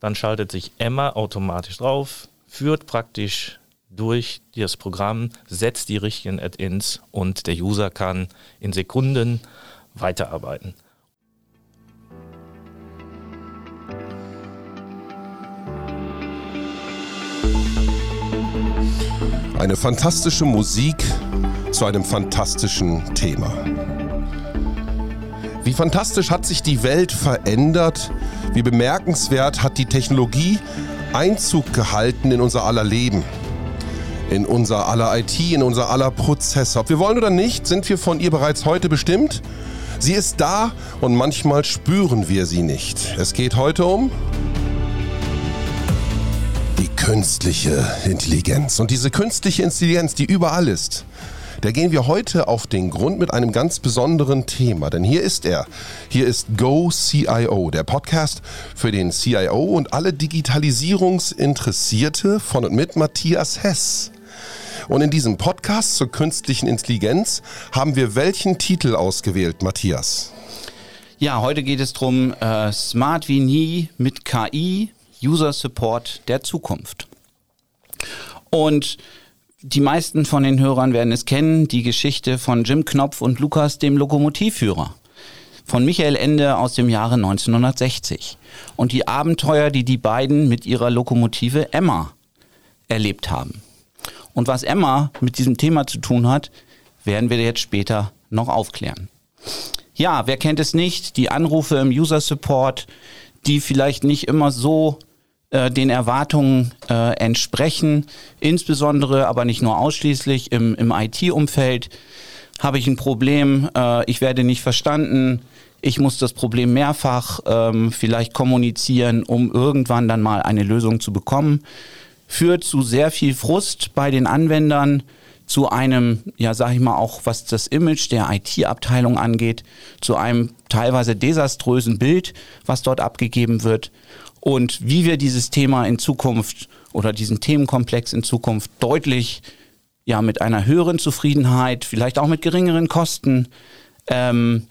dann schaltet sich Emma automatisch drauf, führt praktisch durch das Programm, setzt die richtigen Add-ins und der User kann in Sekunden weiterarbeiten. Eine fantastische Musik zu einem fantastischen Thema. Wie fantastisch hat sich die Welt verändert, wie bemerkenswert hat die Technologie Einzug gehalten in unser aller Leben, in unser aller IT, in unser aller Prozesse. Ob wir wollen oder nicht, sind wir von ihr bereits heute bestimmt. Sie ist da und manchmal spüren wir sie nicht. Es geht heute um die künstliche Intelligenz. Und diese künstliche Intelligenz, die überall ist, da gehen wir heute auf den Grund mit einem ganz besonderen Thema. Denn hier ist er. Hier ist Go CIO, der Podcast für den CIO und alle Digitalisierungsinteressierte von und mit Matthias Hess. Und in diesem Podcast zur künstlichen Intelligenz haben wir welchen Titel ausgewählt, Matthias? Ja, heute geht es darum, äh, Smart wie nie mit KI, User Support der Zukunft. Und die meisten von den Hörern werden es kennen, die Geschichte von Jim Knopf und Lukas, dem Lokomotivführer. Von Michael Ende aus dem Jahre 1960. Und die Abenteuer, die die beiden mit ihrer Lokomotive Emma erlebt haben. Und was Emma mit diesem Thema zu tun hat, werden wir jetzt später noch aufklären. Ja, wer kennt es nicht? Die Anrufe im User Support, die vielleicht nicht immer so äh, den Erwartungen äh, entsprechen, insbesondere, aber nicht nur ausschließlich im, im IT-Umfeld. Habe ich ein Problem, äh, ich werde nicht verstanden, ich muss das Problem mehrfach ähm, vielleicht kommunizieren, um irgendwann dann mal eine Lösung zu bekommen. Führt zu sehr viel Frust bei den Anwendern, zu einem, ja, sag ich mal, auch was das Image der IT-Abteilung angeht, zu einem teilweise desaströsen Bild, was dort abgegeben wird und wie wir dieses Thema in Zukunft oder diesen Themenkomplex in Zukunft deutlich ja mit einer höheren Zufriedenheit, vielleicht auch mit geringeren Kosten ähm,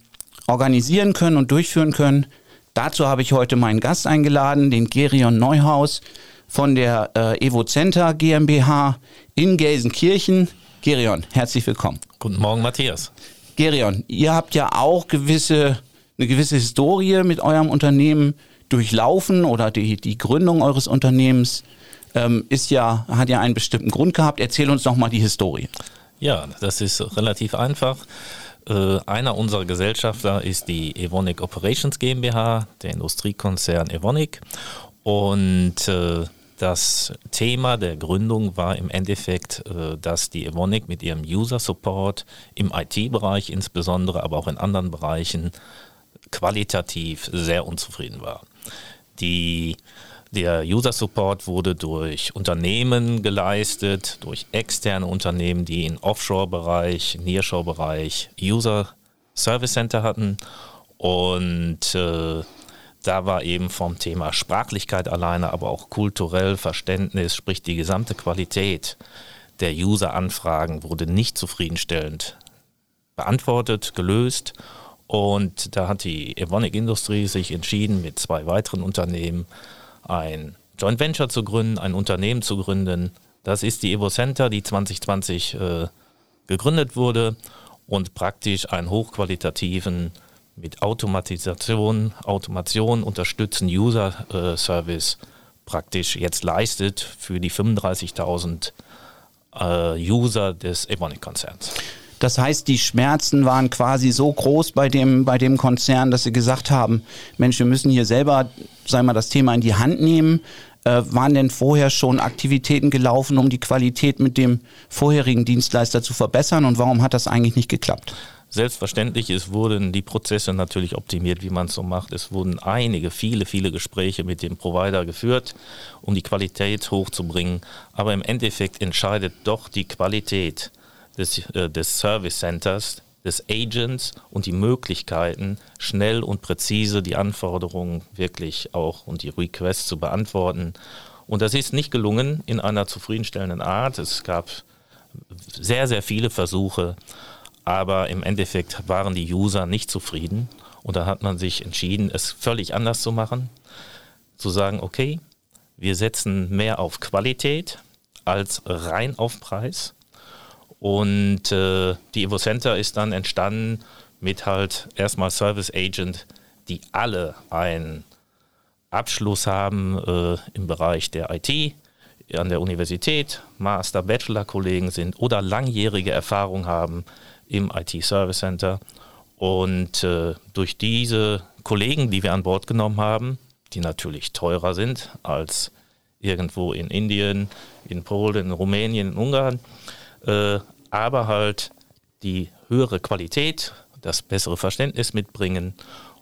organisieren können und durchführen können. Dazu habe ich heute meinen Gast eingeladen, den Gerion Neuhaus von der äh, Evo Center GmbH in Gelsenkirchen. Gerion, herzlich willkommen. Guten Morgen, Matthias. Gerion, ihr habt ja auch gewisse, eine gewisse Historie mit eurem Unternehmen durchlaufen oder die, die Gründung eures Unternehmens ähm, ist ja, hat ja einen bestimmten Grund gehabt. Erzähl uns doch mal die Historie. Ja, das ist relativ einfach. Äh, einer unserer Gesellschafter ist die Evonik Operations GmbH, der Industriekonzern Evonik. Und äh, das Thema der Gründung war im Endeffekt, äh, dass die Evonik mit ihrem User Support im IT-Bereich insbesondere, aber auch in anderen Bereichen qualitativ sehr unzufrieden war. Die, der User Support wurde durch Unternehmen geleistet, durch externe Unternehmen, die im Offshore-Bereich, Nearshore-Bereich User Service Center hatten. Und äh, da war eben vom Thema Sprachlichkeit alleine, aber auch kulturell Verständnis, sprich die gesamte Qualität der User-Anfragen wurde nicht zufriedenstellend beantwortet, gelöst. Und da hat die Evonik Industrie sich entschieden, mit zwei weiteren Unternehmen ein Joint Venture zu gründen, ein Unternehmen zu gründen. Das ist die Evo Center, die 2020 äh, gegründet wurde und praktisch einen hochqualitativen mit Automatisation, Automation unterstützten User-Service äh, praktisch jetzt leistet für die 35.000 äh, User des Evonik-Konzerns. Das heißt, die Schmerzen waren quasi so groß bei dem, bei dem Konzern, dass sie gesagt haben, Mensch, wir müssen hier selber, sei mal, das Thema in die Hand nehmen. Äh, waren denn vorher schon Aktivitäten gelaufen, um die Qualität mit dem vorherigen Dienstleister zu verbessern? Und warum hat das eigentlich nicht geklappt? Selbstverständlich, es wurden die Prozesse natürlich optimiert, wie man es so macht. Es wurden einige, viele, viele Gespräche mit dem Provider geführt, um die Qualität hochzubringen. Aber im Endeffekt entscheidet doch die Qualität des, äh, des Service Centers, des Agents und die Möglichkeiten, schnell und präzise die Anforderungen wirklich auch und die Requests zu beantworten. Und das ist nicht gelungen in einer zufriedenstellenden Art. Es gab sehr, sehr viele Versuche, aber im Endeffekt waren die User nicht zufrieden. Und da hat man sich entschieden, es völlig anders zu machen. zu sagen, okay, wir setzen mehr auf Qualität als rein auf Preis. Und äh, die Evo Center ist dann entstanden mit halt erstmal Service Agent, die alle einen Abschluss haben äh, im Bereich der IT an der Universität, Master, Bachelor-Kollegen sind oder langjährige Erfahrung haben im IT-Service Center. Und äh, durch diese Kollegen, die wir an Bord genommen haben, die natürlich teurer sind als irgendwo in Indien, in Polen, in Rumänien, in Ungarn, äh, aber halt die höhere Qualität, das bessere Verständnis mitbringen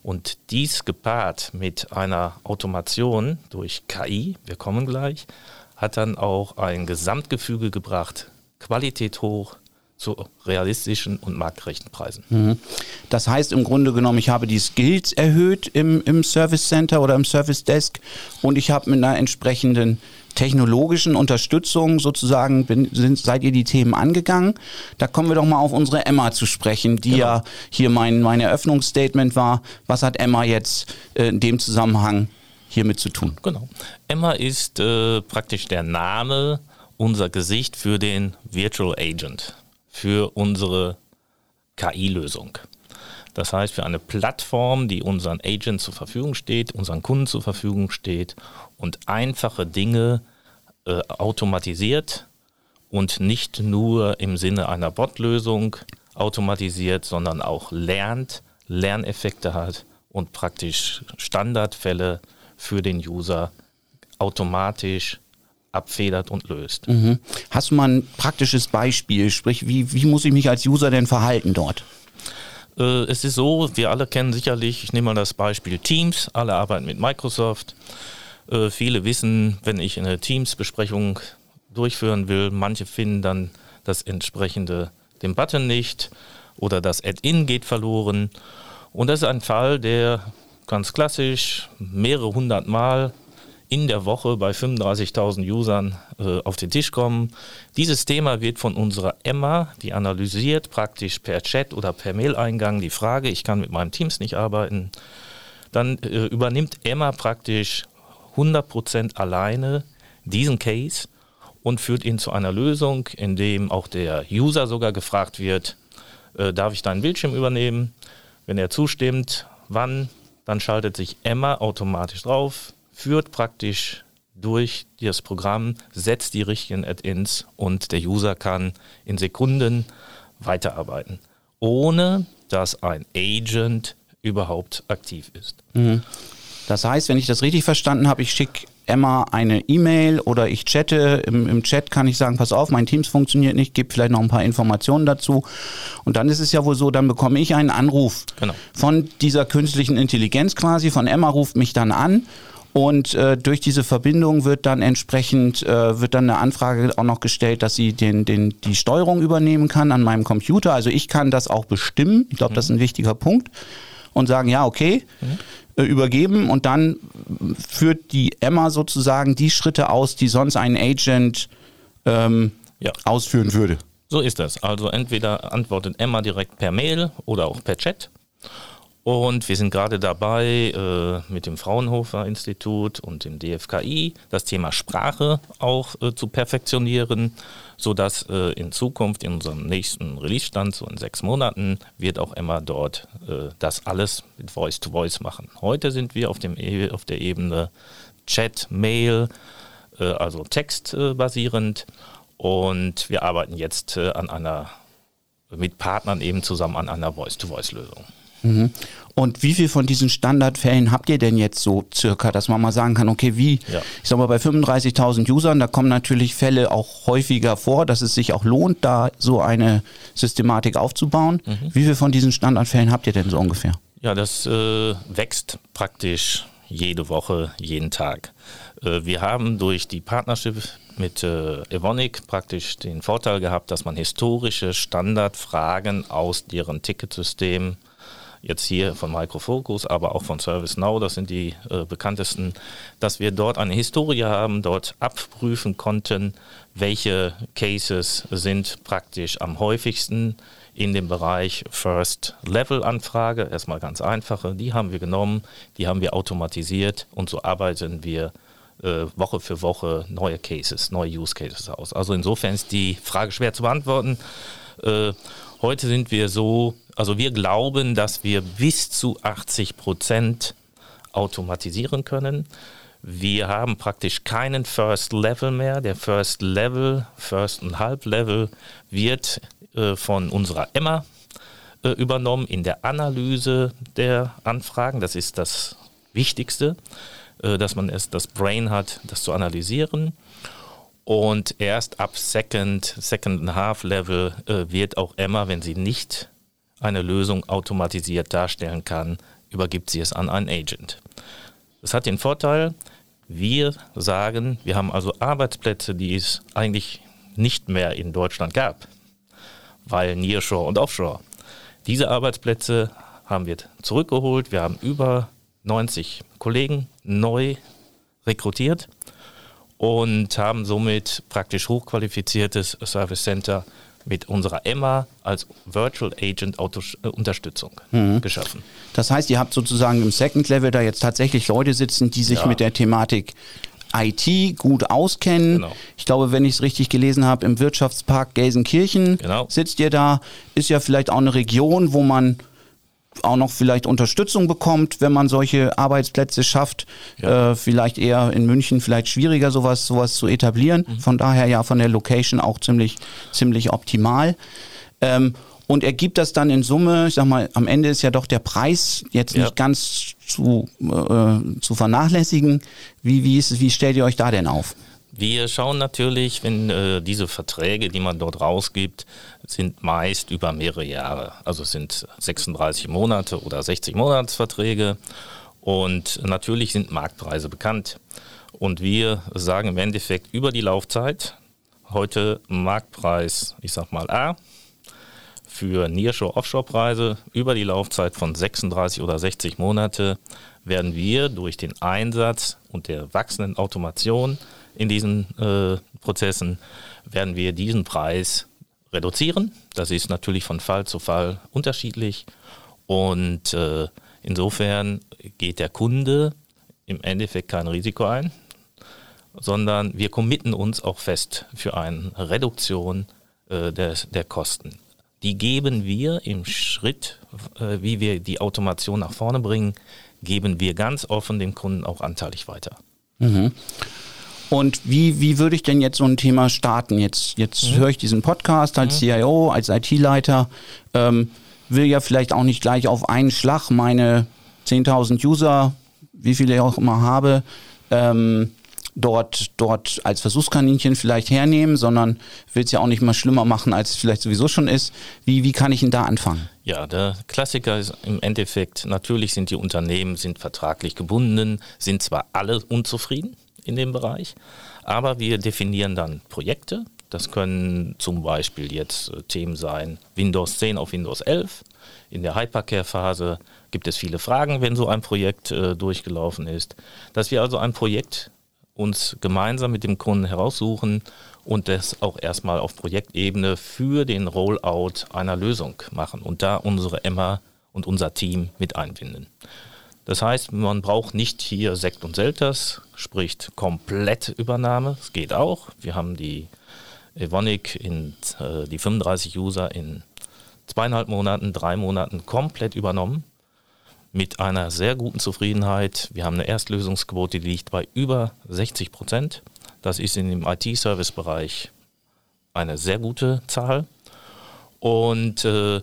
und dies gepaart mit einer Automation durch KI, wir kommen gleich, hat dann auch ein Gesamtgefüge gebracht, Qualität hoch, zu realistischen und marktgerechten Preisen. Mhm. Das heißt im Grunde genommen, ich habe die Skills erhöht im, im Service Center oder im Service Desk und ich habe mit einer entsprechenden technologischen Unterstützung sozusagen bin, sind, seid ihr die Themen angegangen. Da kommen wir doch mal auf unsere Emma zu sprechen, die genau. ja hier mein, mein Eröffnungsstatement war. Was hat Emma jetzt äh, in dem Zusammenhang hiermit zu tun? Genau. Emma ist äh, praktisch der Name, unser Gesicht für den Virtual Agent für unsere KI-Lösung. Das heißt, für eine Plattform, die unseren Agents zur Verfügung steht, unseren Kunden zur Verfügung steht und einfache Dinge äh, automatisiert und nicht nur im Sinne einer Bot-Lösung automatisiert, sondern auch lernt, Lerneffekte hat und praktisch Standardfälle für den User automatisch abfedert und löst. Mhm. Hast du mal ein praktisches Beispiel? Sprich, wie, wie muss ich mich als User denn verhalten dort? Äh, es ist so, wir alle kennen sicherlich, ich nehme mal das Beispiel Teams, alle arbeiten mit Microsoft. Äh, viele wissen, wenn ich eine Teams-Besprechung durchführen will, manche finden dann das entsprechende, den Button nicht oder das Add-in geht verloren. Und das ist ein Fall, der ganz klassisch mehrere hundert Mal in der Woche bei 35.000 Usern äh, auf den Tisch kommen. Dieses Thema wird von unserer Emma, die analysiert praktisch per Chat oder per Mail-Eingang die Frage, ich kann mit meinem Teams nicht arbeiten. Dann äh, übernimmt Emma praktisch 100% alleine diesen Case und führt ihn zu einer Lösung, in dem auch der User sogar gefragt wird, äh, darf ich deinen Bildschirm übernehmen? Wenn er zustimmt, wann? Dann schaltet sich Emma automatisch drauf, führt praktisch durch das Programm, setzt die richtigen Add-ins und der User kann in Sekunden weiterarbeiten, ohne dass ein Agent überhaupt aktiv ist. Mhm. Das heißt, wenn ich das richtig verstanden habe, ich schicke Emma eine E-Mail oder ich chatte. Im, Im, Chat kann ich sagen, pass auf, mein Teams funktioniert nicht, gebe vielleicht noch ein paar Informationen dazu. Und dann ist es ja wohl so, dann bekomme ich einen Anruf genau. von dieser künstlichen Intelligenz quasi, von Emma ruft mich dann an und äh, durch diese Verbindung wird dann entsprechend äh, wird dann eine Anfrage auch noch gestellt, dass sie den, den, die Steuerung übernehmen kann an meinem Computer. Also ich kann das auch bestimmen. Ich glaube, mhm. das ist ein wichtiger Punkt. Und sagen, ja, okay, mhm. äh, übergeben. Und dann führt die Emma sozusagen die Schritte aus, die sonst ein Agent ähm, ja. ausführen würde. So ist das. Also entweder antwortet Emma direkt per Mail oder auch per Chat. Und wir sind gerade dabei, äh, mit dem Fraunhofer Institut und dem DFKI das Thema Sprache auch äh, zu perfektionieren, sodass äh, in Zukunft in unserem nächsten Release-Stand, so in sechs Monaten, wird auch immer dort das alles mit Voice-to-Voice -Voice machen. Heute sind wir auf, dem e auf der Ebene Chat, Mail, also textbasierend. und wir arbeiten jetzt an einer, mit Partnern eben zusammen an einer Voice-to-Voice-Lösung. Mhm. Und wie viel von diesen Standardfällen habt ihr denn jetzt so circa, dass man mal sagen kann, okay, wie, ja. ich sag mal, bei 35.000 Usern, da kommen natürlich Fälle auch häufiger vor, dass es sich auch lohnt, da so eine Systematik aufzubauen. Mhm. Wie viel von diesen Standardfällen habt ihr denn so ungefähr? Ja, das äh, wächst praktisch jede Woche, jeden Tag. Äh, wir haben durch die Partnership mit äh, Evonik praktisch den Vorteil gehabt, dass man historische Standardfragen aus deren Ticketsystem jetzt hier von Microfocus, aber auch von ServiceNow, das sind die äh, bekanntesten, dass wir dort eine Historie haben, dort abprüfen konnten, welche Cases sind praktisch am häufigsten in dem Bereich First-Level-Anfrage, erstmal ganz einfache, die haben wir genommen, die haben wir automatisiert und so arbeiten wir äh, Woche für Woche neue Cases, neue Use Cases aus. Also insofern ist die Frage schwer zu beantworten. Äh, heute sind wir so, also wir glauben, dass wir bis zu 80 Prozent automatisieren können. Wir haben praktisch keinen First Level mehr. Der First Level, First und Halb Level wird äh, von unserer Emma äh, übernommen in der Analyse der Anfragen. Das ist das Wichtigste, äh, dass man erst das Brain hat, das zu analysieren. Und erst ab Second, Second and Half Level äh, wird auch Emma, wenn sie nicht eine Lösung automatisiert darstellen kann, übergibt sie es an einen Agent. Das hat den Vorteil, wir sagen, wir haben also Arbeitsplätze, die es eigentlich nicht mehr in Deutschland gab, weil Nearshore und Offshore. Diese Arbeitsplätze haben wir zurückgeholt. Wir haben über 90 Kollegen neu rekrutiert und haben somit praktisch hochqualifiziertes Service Center mit unserer Emma als Virtual Agent äh, Unterstützung mhm. geschaffen. Das heißt, ihr habt sozusagen im Second Level da jetzt tatsächlich Leute sitzen, die sich ja. mit der Thematik IT gut auskennen. Genau. Ich glaube, wenn ich es richtig gelesen habe, im Wirtschaftspark Gelsenkirchen genau. sitzt ihr da. Ist ja vielleicht auch eine Region, wo man auch noch vielleicht Unterstützung bekommt, wenn man solche Arbeitsplätze schafft. Ja. Äh, vielleicht eher in München vielleicht schwieriger, sowas, sowas zu etablieren. Mhm. Von daher ja von der Location auch ziemlich, ziemlich optimal. Ähm, und er gibt das dann in Summe, ich sag mal, am Ende ist ja doch der Preis jetzt ja. nicht ganz zu, äh, zu vernachlässigen. Wie, wie, ist, wie stellt ihr euch da denn auf? Wir schauen natürlich, wenn äh, diese Verträge, die man dort rausgibt, sind meist über mehrere Jahre. Also es sind 36 Monate oder 60 Monatsverträge. Und natürlich sind Marktpreise bekannt. Und wir sagen im Endeffekt über die Laufzeit, heute Marktpreis, ich sag mal A, für Nearshore-Offshore-Preise über die Laufzeit von 36 oder 60 Monate werden wir durch den Einsatz und der wachsenden Automation in diesen äh, Prozessen werden wir diesen Preis reduzieren. Das ist natürlich von Fall zu Fall unterschiedlich und äh, insofern geht der Kunde im Endeffekt kein Risiko ein, sondern wir committen uns auch fest für eine Reduktion äh, der, der Kosten. Die geben wir im Schritt, äh, wie wir die Automation nach vorne bringen, geben wir ganz offen dem Kunden auch anteilig weiter. Mhm. Und wie, wie würde ich denn jetzt so ein Thema starten? Jetzt, jetzt mhm. höre ich diesen Podcast als mhm. CIO, als IT-Leiter, ähm, will ja vielleicht auch nicht gleich auf einen Schlag meine 10.000 User, wie viele ich auch immer habe, ähm, dort, dort als Versuchskaninchen vielleicht hernehmen, sondern will es ja auch nicht mal schlimmer machen, als es vielleicht sowieso schon ist. Wie, wie kann ich ihn da anfangen? Ja, der Klassiker ist im Endeffekt, natürlich sind die Unternehmen, sind vertraglich gebunden, sind zwar alle unzufrieden, in dem Bereich. Aber wir definieren dann Projekte. Das können zum Beispiel jetzt äh, Themen sein Windows 10 auf Windows 11. In der Hypercare-Phase gibt es viele Fragen, wenn so ein Projekt äh, durchgelaufen ist. Dass wir also ein Projekt uns gemeinsam mit dem Kunden heraussuchen und das auch erstmal auf Projektebene für den Rollout einer Lösung machen und da unsere Emma und unser Team mit einbinden. Das heißt, man braucht nicht hier Sekt und Selters, spricht komplett Übernahme. Es geht auch. Wir haben die Evonik in äh, die 35 User in zweieinhalb Monaten, drei Monaten komplett übernommen. Mit einer sehr guten Zufriedenheit. Wir haben eine Erstlösungsquote, die liegt bei über 60 Prozent. Das ist in dem IT-Service-Bereich eine sehr gute Zahl. Und äh,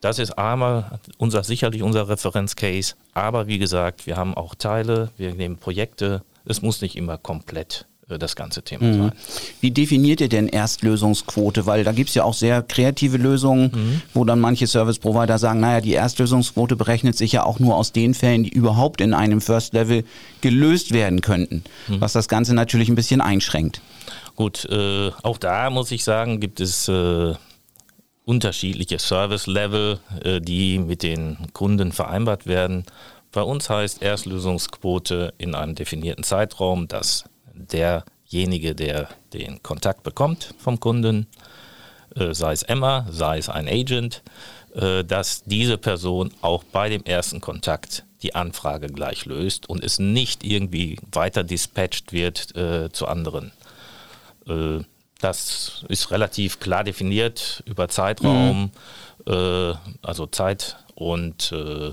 das ist einmal unser, sicherlich unser Referenzcase. Aber wie gesagt, wir haben auch Teile, wir nehmen Projekte. Es muss nicht immer komplett äh, das ganze Thema mhm. sein. Wie definiert ihr denn Erstlösungsquote? Weil da gibt es ja auch sehr kreative Lösungen, mhm. wo dann manche Service Provider sagen, naja, die Erstlösungsquote berechnet sich ja auch nur aus den Fällen, die überhaupt in einem First Level gelöst werden könnten, mhm. was das Ganze natürlich ein bisschen einschränkt. Gut, äh, auch da muss ich sagen, gibt es äh, unterschiedliche Service-Level, äh, die mit den Kunden vereinbart werden. Bei uns heißt Erstlösungsquote in einem definierten Zeitraum, dass derjenige, der den Kontakt bekommt vom Kunden, äh, sei es Emma, sei es ein Agent, äh, dass diese Person auch bei dem ersten Kontakt die Anfrage gleich löst und es nicht irgendwie weiter dispatcht wird äh, zu anderen. Äh, das ist relativ klar definiert über Zeitraum, mhm. äh, also Zeit und äh,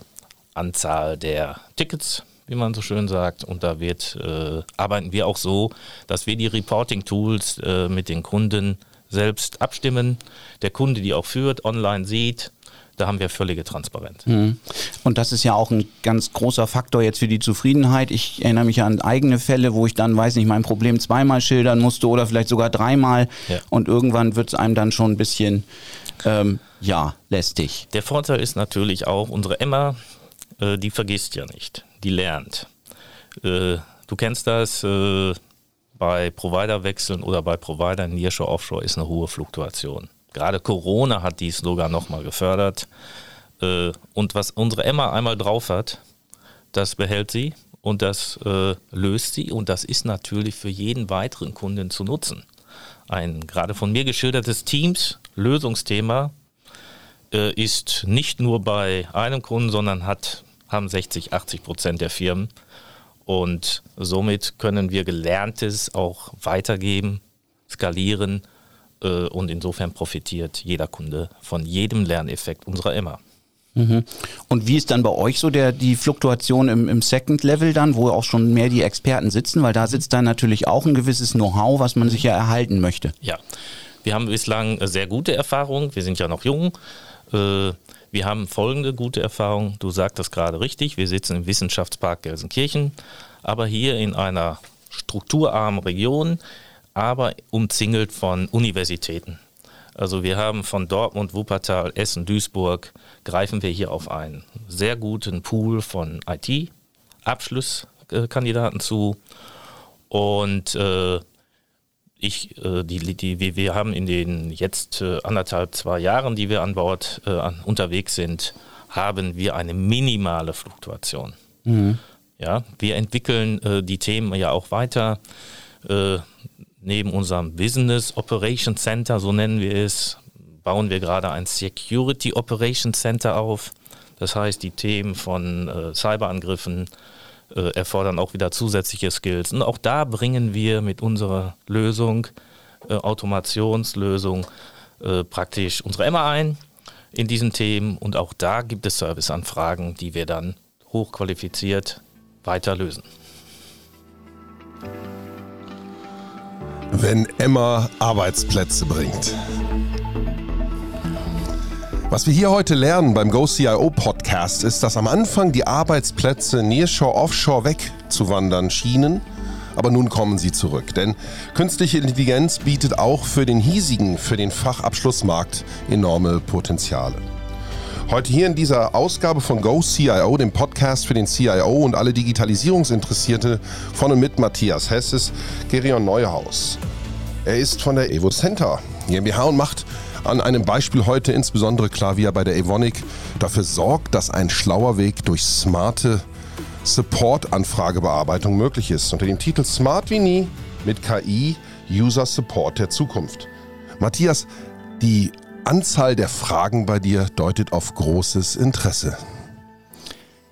Anzahl der Tickets, wie man so schön sagt. Und da wird, äh, arbeiten wir auch so, dass wir die Reporting-Tools äh, mit den Kunden selbst abstimmen. Der Kunde die auch führt, online sieht, da haben wir völlige Transparenz. Mhm. Und das ist ja auch ein ganz großer Faktor jetzt für die Zufriedenheit. Ich erinnere mich an eigene Fälle, wo ich dann, weiß nicht, mein Problem zweimal schildern musste oder vielleicht sogar dreimal. Ja. Und irgendwann wird es einem dann schon ein bisschen, ähm, ja, lästig. Der Vorteil ist natürlich auch, unsere Emma, äh, die vergisst ja nicht, die lernt. Äh, du kennst das, äh, bei Providerwechseln oder bei Provider Nearshore Offshore ist eine hohe Fluktuation. Gerade Corona hat dies sogar nochmal gefördert. Äh, und was unsere Emma einmal drauf hat, das behält sie und das äh, löst sie. Und das ist natürlich für jeden weiteren Kunden zu nutzen. Ein gerade von mir geschildertes Teams-Lösungsthema äh, ist nicht nur bei einem Kunden, sondern hat, haben 60, 80 Prozent der Firmen. Und somit können wir Gelerntes auch weitergeben, skalieren äh, und insofern profitiert jeder Kunde von jedem Lerneffekt unserer Emma. Mhm. Und wie ist dann bei euch so der, die Fluktuation im, im Second Level dann, wo auch schon mehr die Experten sitzen? Weil da sitzt dann natürlich auch ein gewisses Know-how, was man sich ja erhalten möchte. Ja, wir haben bislang sehr gute Erfahrungen. Wir sind ja noch jung. Äh, wir haben folgende gute Erfahrung. Du sagst das gerade richtig. Wir sitzen im Wissenschaftspark Gelsenkirchen, aber hier in einer strukturarmen Region aber umzingelt von Universitäten. Also wir haben von Dortmund, Wuppertal, Essen, Duisburg, greifen wir hier auf einen sehr guten Pool von IT-Abschlusskandidaten zu. Und äh, ich, äh, die, die, wir haben in den jetzt äh, anderthalb, zwei Jahren, die wir an Bord äh, unterwegs sind, haben wir eine minimale Fluktuation. Mhm. Ja, wir entwickeln äh, die Themen ja auch weiter. Neben unserem Business Operation Center, so nennen wir es, bauen wir gerade ein Security Operation Center auf. Das heißt, die Themen von äh, Cyberangriffen äh, erfordern auch wieder zusätzliche Skills. Und auch da bringen wir mit unserer Lösung, äh, Automationslösung, äh, praktisch unsere Emma ein in diesen Themen. Und auch da gibt es Serviceanfragen, die wir dann hochqualifiziert weiter lösen. Wenn Emma Arbeitsplätze bringt. Was wir hier heute lernen beim GoCIO Podcast ist, dass am Anfang die Arbeitsplätze Nearshore, Offshore wegzuwandern schienen, aber nun kommen sie zurück. Denn künstliche Intelligenz bietet auch für den hiesigen, für den Fachabschlussmarkt enorme Potenziale. Heute hier in dieser Ausgabe von Go CIO, dem Podcast für den CIO und alle Digitalisierungsinteressierte von und mit Matthias Hesses, Gerion Neuhaus. Er ist von der Evo Center GmbH und macht an einem Beispiel heute insbesondere klar, wie er bei der Evonik dafür sorgt, dass ein schlauer Weg durch smarte Support-Anfragebearbeitung möglich ist. Unter dem Titel Smart wie nie mit KI User Support der Zukunft. Matthias, die Anzahl der Fragen bei dir deutet auf großes Interesse.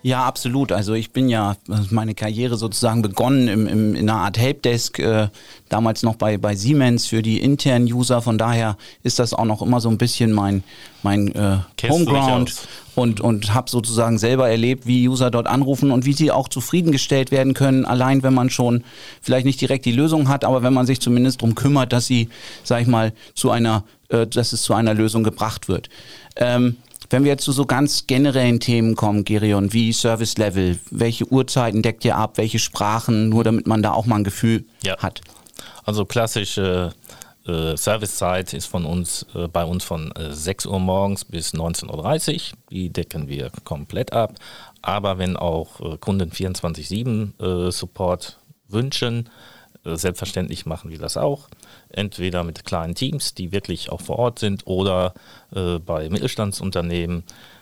Ja, absolut. Also ich bin ja meine Karriere sozusagen begonnen im, im, in einer Art Helpdesk, äh, damals noch bei, bei Siemens für die internen User. Von daher ist das auch noch immer so ein bisschen mein, mein äh, Homeground und, und habe sozusagen selber erlebt, wie User dort anrufen und wie sie auch zufriedengestellt werden können, allein wenn man schon vielleicht nicht direkt die Lösung hat, aber wenn man sich zumindest darum kümmert, dass sie, sag ich mal, zu einer, äh, dass es zu einer Lösung gebracht wird. Ähm, wenn wir jetzt zu so ganz generellen Themen kommen, Gerion, wie Service Level, welche Uhrzeiten deckt ihr ab, welche Sprachen, nur damit man da auch mal ein Gefühl ja. hat. Also klassische äh, Servicezeit ist von uns äh, bei uns von äh, 6 Uhr morgens bis 19.30 Uhr. Die decken wir komplett ab. Aber wenn auch äh, Kunden 24-7 äh, Support wünschen, äh, selbstverständlich machen wir das auch. Entweder mit kleinen Teams, die wirklich auch vor Ort sind, oder äh, bei Mittelstandsunternehmen,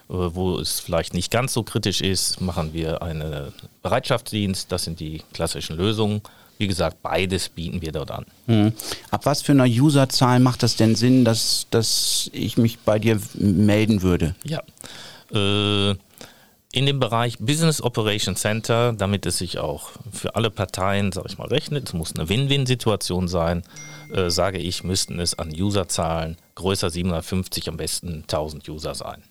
äh, wo es vielleicht nicht ganz so kritisch ist, machen wir einen Bereitschaftsdienst. Das sind die klassischen Lösungen. wie gesagt, beides bieten wir dort an. Mhm. Ab was für einer Userzahl macht das denn Sinn, dass, dass ich mich bei dir melden würde? Ja. Äh, in dem Bereich Business Operation Center, damit es sich auch für alle Parteien, sage ich mal, rechnet, es muss eine Win-Win-Situation sein, äh, sage ich, müssten es an Userzahlen größer 750, am besten 1000 User sein.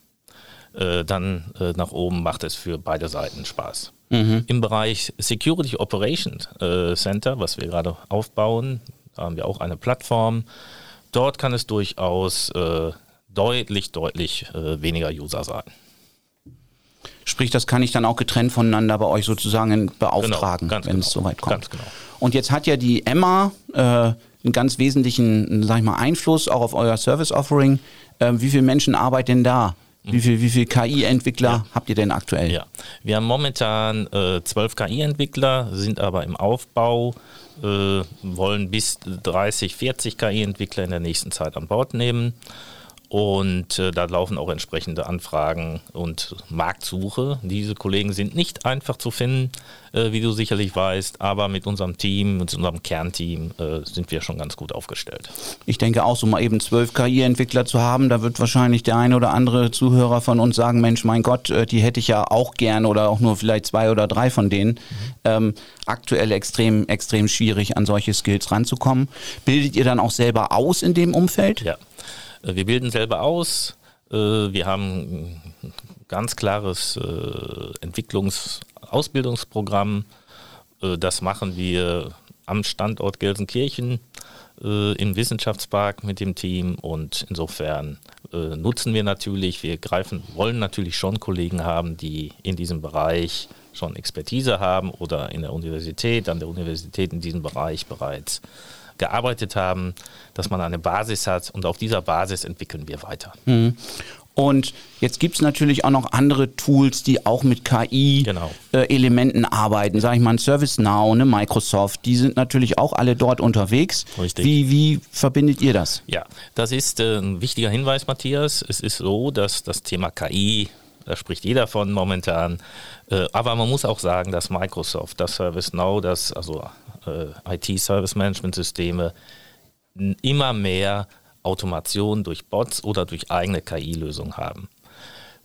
Äh, dann äh, nach oben macht es für beide Seiten Spaß. Mhm. Im Bereich Security Operation äh, Center, was wir gerade aufbauen, haben wir auch eine Plattform. Dort kann es durchaus äh, deutlich, deutlich äh, weniger User sein. Sprich, das kann ich dann auch getrennt voneinander bei euch sozusagen beauftragen, genau, wenn genau, es soweit kommt. Ganz genau. Und jetzt hat ja die Emma äh, einen ganz wesentlichen, sag ich mal, Einfluss auch auf euer Service Offering. Äh, wie viele Menschen arbeiten denn da? Wie viele wie viel KI-Entwickler ja. habt ihr denn aktuell? Ja, wir haben momentan äh, zwölf KI-Entwickler, sind aber im Aufbau, äh, wollen bis 30, 40 KI-Entwickler in der nächsten Zeit an Bord nehmen. Und äh, da laufen auch entsprechende Anfragen und Marktsuche. Diese Kollegen sind nicht einfach zu finden, äh, wie du sicherlich weißt, aber mit unserem Team, mit unserem Kernteam äh, sind wir schon ganz gut aufgestellt. Ich denke auch, so mal eben zwölf KI-Entwickler zu haben, da wird wahrscheinlich der eine oder andere Zuhörer von uns sagen, Mensch, mein Gott, äh, die hätte ich ja auch gerne oder auch nur vielleicht zwei oder drei von denen. Mhm. Ähm, aktuell extrem, extrem schwierig, an solche Skills ranzukommen. Bildet ihr dann auch selber aus in dem Umfeld? Ja. Äh, wir bilden selber aus. Äh, wir haben ein ganz klares äh, Entwicklungs-, Ausbildungsprogramm. Das machen wir am Standort Gelsenkirchen im Wissenschaftspark mit dem Team und insofern nutzen wir natürlich, wir greifen, wollen natürlich schon Kollegen haben, die in diesem Bereich schon Expertise haben oder in der Universität, an der Universität in diesem Bereich bereits gearbeitet haben, dass man eine Basis hat und auf dieser Basis entwickeln wir weiter. Mhm. Und jetzt gibt es natürlich auch noch andere Tools, die auch mit KI-Elementen genau. äh, arbeiten. Sage ich mal, ServiceNow, ne, Microsoft, die sind natürlich auch alle dort unterwegs. Richtig. Wie, wie verbindet ihr das? Ja, das ist äh, ein wichtiger Hinweis, Matthias. Es ist so, dass das Thema KI, da spricht jeder von momentan, äh, aber man muss auch sagen, dass Microsoft, das ServiceNow, das also äh, IT-Service-Management-Systeme immer mehr Automation durch Bots oder durch eigene KI-Lösungen haben.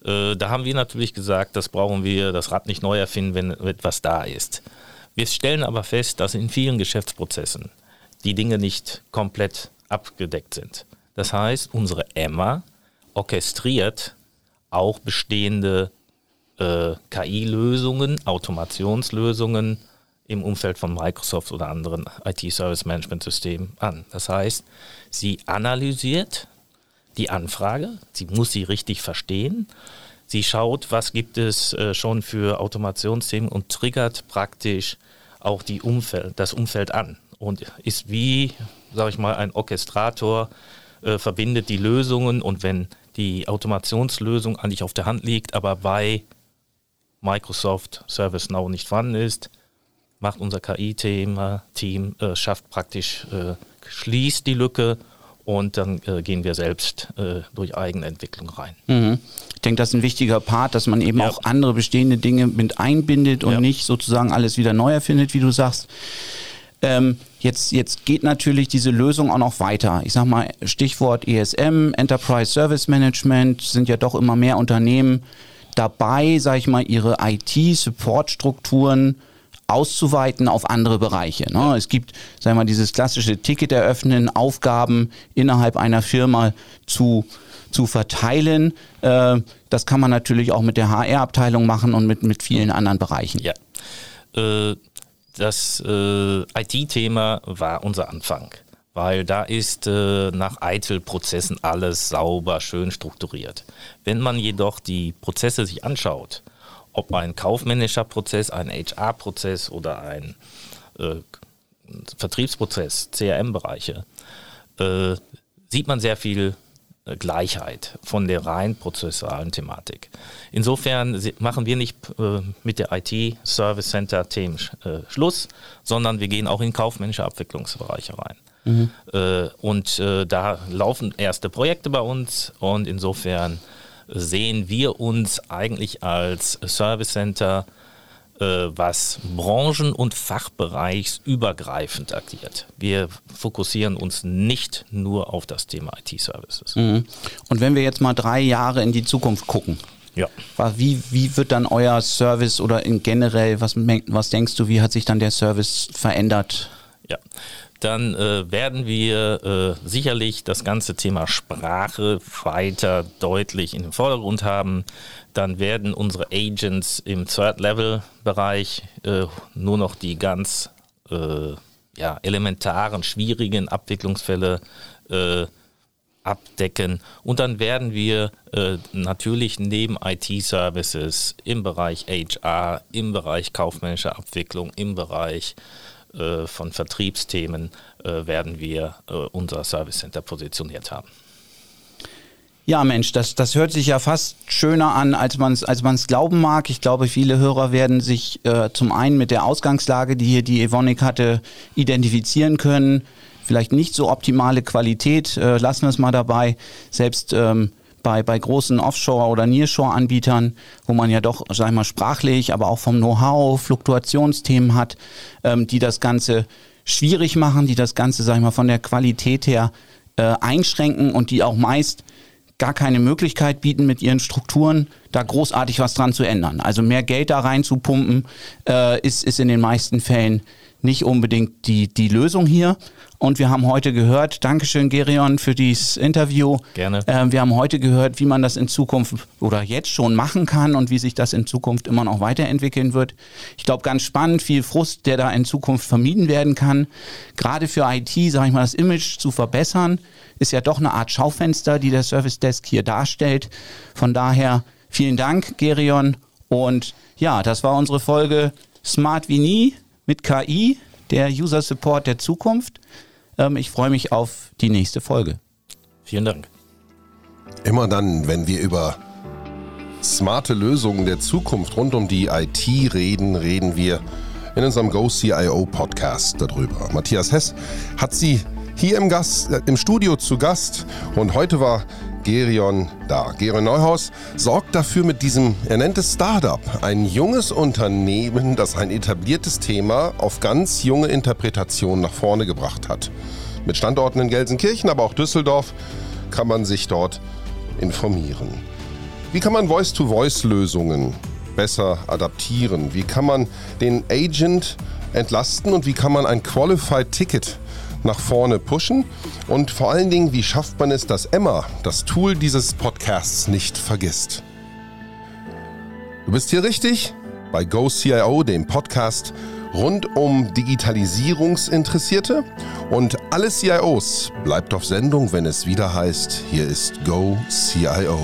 Äh, da haben wir natürlich gesagt, das brauchen wir, das Rad nicht neu erfinden, wenn etwas da ist. Wir stellen aber fest, dass in vielen Geschäftsprozessen die Dinge nicht komplett abgedeckt sind. Das heißt, unsere Emma orchestriert auch bestehende äh, KI-Lösungen, Automationslösungen im Umfeld von Microsoft oder anderen IT-Service-Management-Systemen an. Das heißt, sie analysiert die Anfrage, sie muss sie richtig verstehen, sie schaut, was gibt es äh, schon für Automationsthemen und triggert praktisch auch die Umfeld, das Umfeld an und ist wie, sage ich mal, ein Orchestrator, äh, verbindet die Lösungen und wenn die Automationslösung eigentlich auf der Hand liegt, aber bei Microsoft ServiceNow nicht vorhanden ist, macht unser KI-Team, Team, äh, schafft praktisch, äh, schließt die Lücke und dann äh, gehen wir selbst äh, durch Eigenentwicklung rein. Mhm. Ich denke, das ist ein wichtiger Part, dass man eben ja. auch andere bestehende Dinge mit einbindet und ja. nicht sozusagen alles wieder neu erfindet, wie du sagst. Ähm, jetzt, jetzt geht natürlich diese Lösung auch noch weiter. Ich sage mal, Stichwort ESM, Enterprise Service Management, sind ja doch immer mehr Unternehmen dabei, sage ich mal, ihre IT-Support-Strukturen auszuweiten auf andere Bereiche. Ne? Es gibt, sagen wir mal, dieses klassische Ticket eröffnen, Aufgaben innerhalb einer Firma zu zu verteilen. Äh, das kann man natürlich auch mit der HR-Abteilung machen und mit, mit vielen anderen Bereichen. Ja. Äh, das äh, IT-Thema war unser Anfang, weil da ist äh, nach Eitel-Prozessen alles sauber, schön strukturiert. Wenn man jedoch die Prozesse sich anschaut, ob ein kaufmännischer Prozess, ein HR-Prozess oder ein äh, Vertriebsprozess, CRM-Bereiche, äh, sieht man sehr viel äh, Gleichheit von der rein prozessualen Thematik. Insofern machen wir nicht äh, mit der IT-Service Center-Themen äh, Schluss, sondern wir gehen auch in kaufmännische Abwicklungsbereiche rein. Mhm. Äh, und äh, da laufen erste Projekte bei uns und insofern sehen wir uns eigentlich als Service Center, äh, was branchen- und fachbereichsübergreifend agiert. Wir fokussieren uns nicht nur auf das Thema IT-Services. Mhm. Und wenn wir jetzt mal drei Jahre in die Zukunft gucken, ja. Wie, wie wird dann euer Service oder in generell, was, was denkst du, wie hat sich dann der Service verändert? Ja, dann äh, werden wir äh, sicherlich das ganze Thema Sprache weiter deutlich in den Vordergrund haben. Dann werden unsere Agents im Third-Level-Bereich äh, nur noch die ganz äh, ja, elementaren, schwierigen Abwicklungsfälle äh, abdecken. Und dann werden wir äh, natürlich neben IT-Services im Bereich HR, im Bereich kaufmännische Abwicklung, im Bereich äh, von Vertriebsthemen äh, werden wir äh, unser Service Center positioniert haben. Ja, Mensch, das, das hört sich ja fast schöner an, als man es als glauben mag. Ich glaube, viele Hörer werden sich äh, zum einen mit der Ausgangslage, die hier die Evonik hatte, identifizieren können. Vielleicht nicht so optimale Qualität, äh, lassen wir es mal dabei. Selbst ähm, bei, bei großen Offshore- oder Nearshore-Anbietern, wo man ja doch, sag ich mal, sprachlich, aber auch vom Know-how Fluktuationsthemen hat, ähm, die das Ganze schwierig machen, die das Ganze, sag ich mal, von der Qualität her äh, einschränken und die auch meist gar keine Möglichkeit bieten, mit ihren Strukturen da großartig was dran zu ändern. Also mehr Geld da reinzupumpen, äh, ist, ist in den meisten Fällen nicht unbedingt die, die Lösung hier. Und wir haben heute gehört, Dankeschön Gerion für dieses Interview. Gerne. Äh, wir haben heute gehört, wie man das in Zukunft oder jetzt schon machen kann und wie sich das in Zukunft immer noch weiterentwickeln wird. Ich glaube, ganz spannend, viel Frust, der da in Zukunft vermieden werden kann. Gerade für IT, sage ich mal, das Image zu verbessern, ist ja doch eine Art Schaufenster, die der Service Desk hier darstellt. Von daher vielen Dank, Gerion. Und ja, das war unsere Folge Smart wie nie mit KI, der User Support der Zukunft. Ähm, ich freue mich auf die nächste Folge. Vielen Dank. Immer dann, wenn wir über smarte Lösungen der Zukunft rund um die IT reden, reden wir in unserem GoCIO Podcast darüber. Matthias Hess hat sie hier im, Gast, äh, im Studio zu Gast und heute war Gerion da. Gerion Neuhaus sorgt dafür mit diesem, er Startup, ein junges Unternehmen, das ein etabliertes Thema auf ganz junge Interpretation nach vorne gebracht hat. Mit Standorten in Gelsenkirchen, aber auch Düsseldorf kann man sich dort informieren. Wie kann man Voice-to-Voice-Lösungen besser adaptieren? Wie kann man den Agent entlasten und wie kann man ein Qualified Ticket nach vorne pushen? Und vor allen Dingen, wie schafft man es, dass Emma das Tool dieses Podcasts nicht vergisst? Du bist hier richtig bei GoCIO, dem Podcast rund um Digitalisierungsinteressierte. Und alle CIOs bleibt auf Sendung, wenn es wieder heißt, hier ist GoCIO.